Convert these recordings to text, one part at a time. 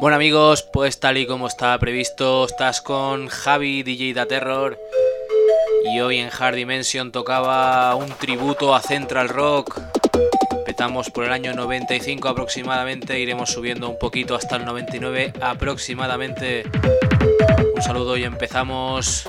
Bueno amigos, pues tal y como estaba previsto, estás con Javi DJ Da Terror y hoy en Hard Dimension tocaba un tributo a Central Rock. Petamos por el año 95 aproximadamente, iremos subiendo un poquito hasta el 99 aproximadamente. Un saludo y empezamos.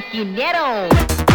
Ingeniero.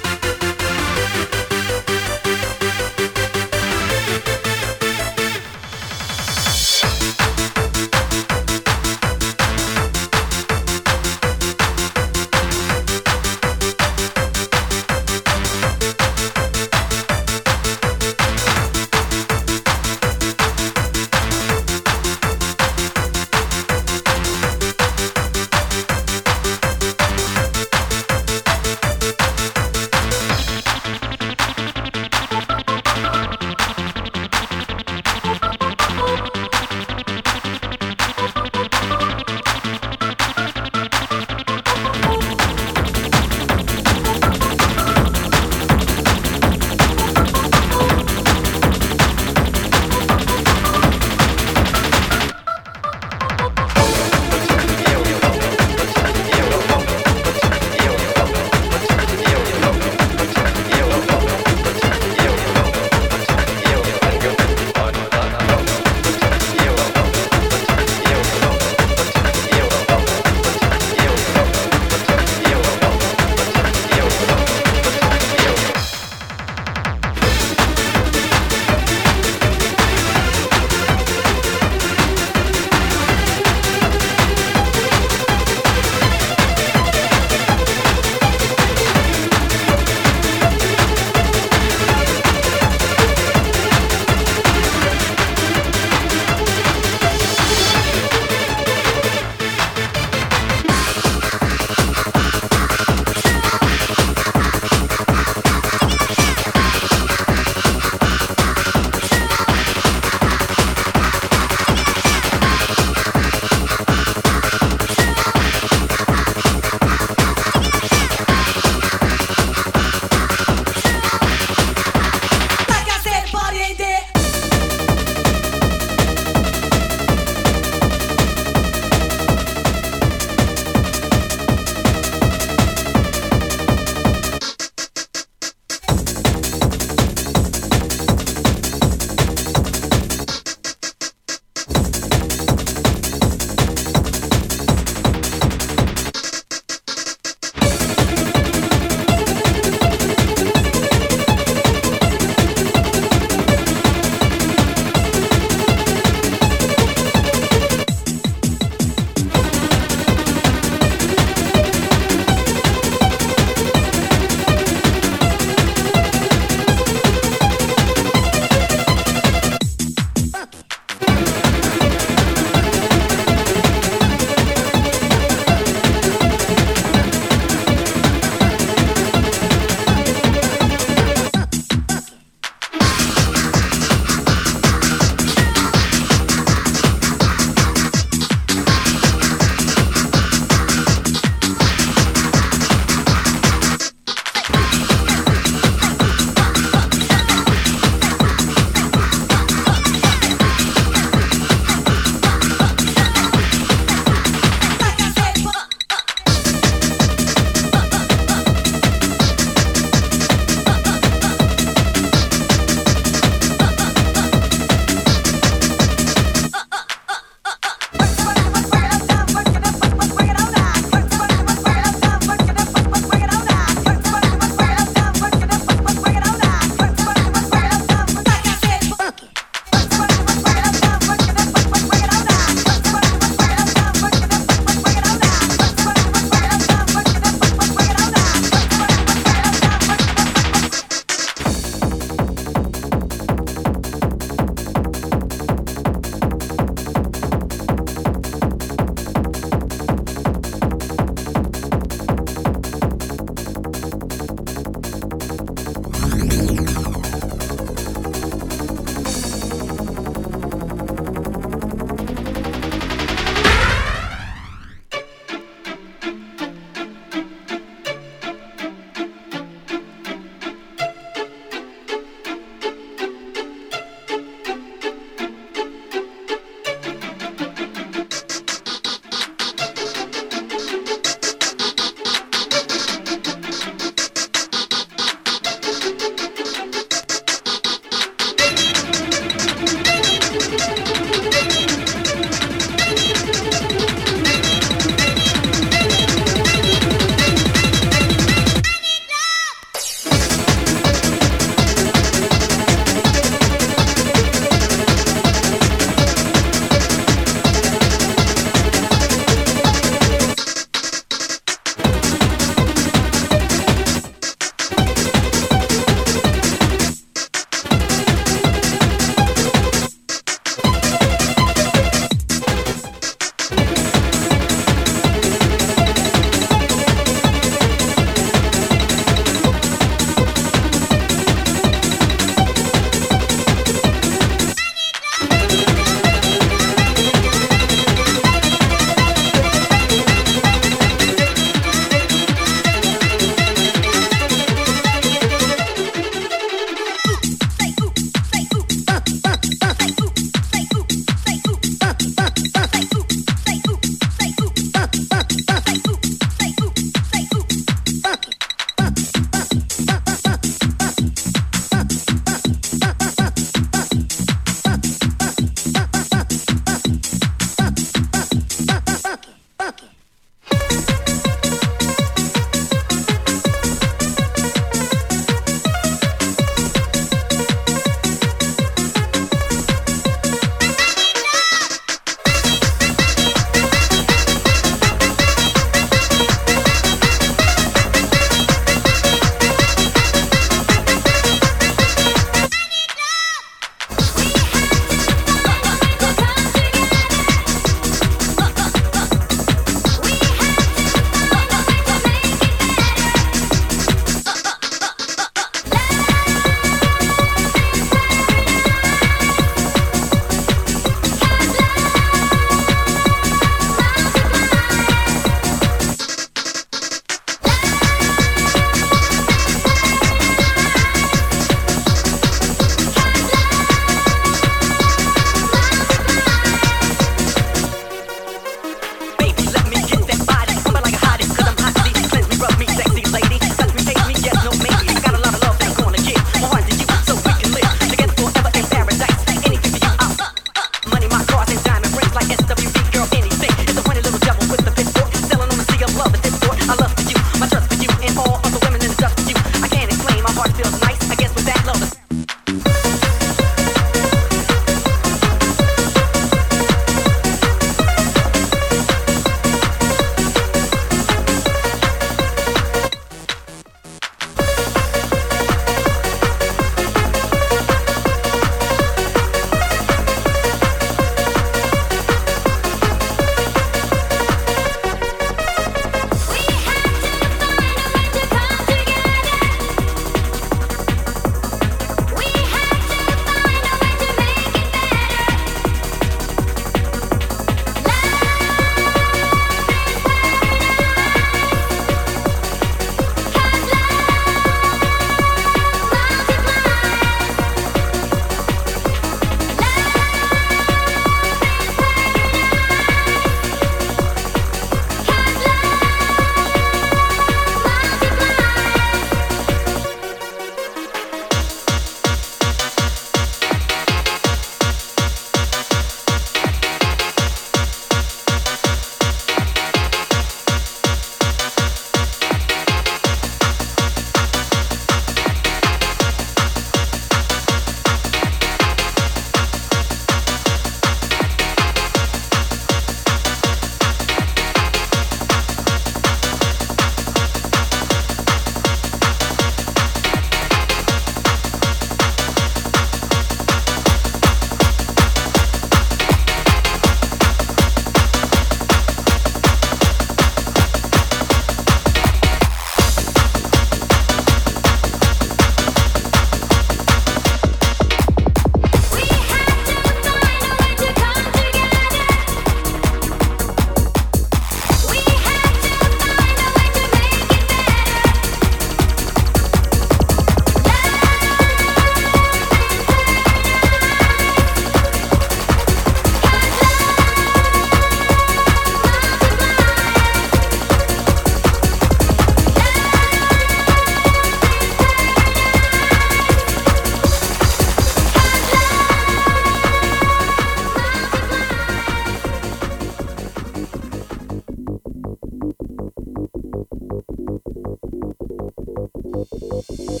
Thank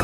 you.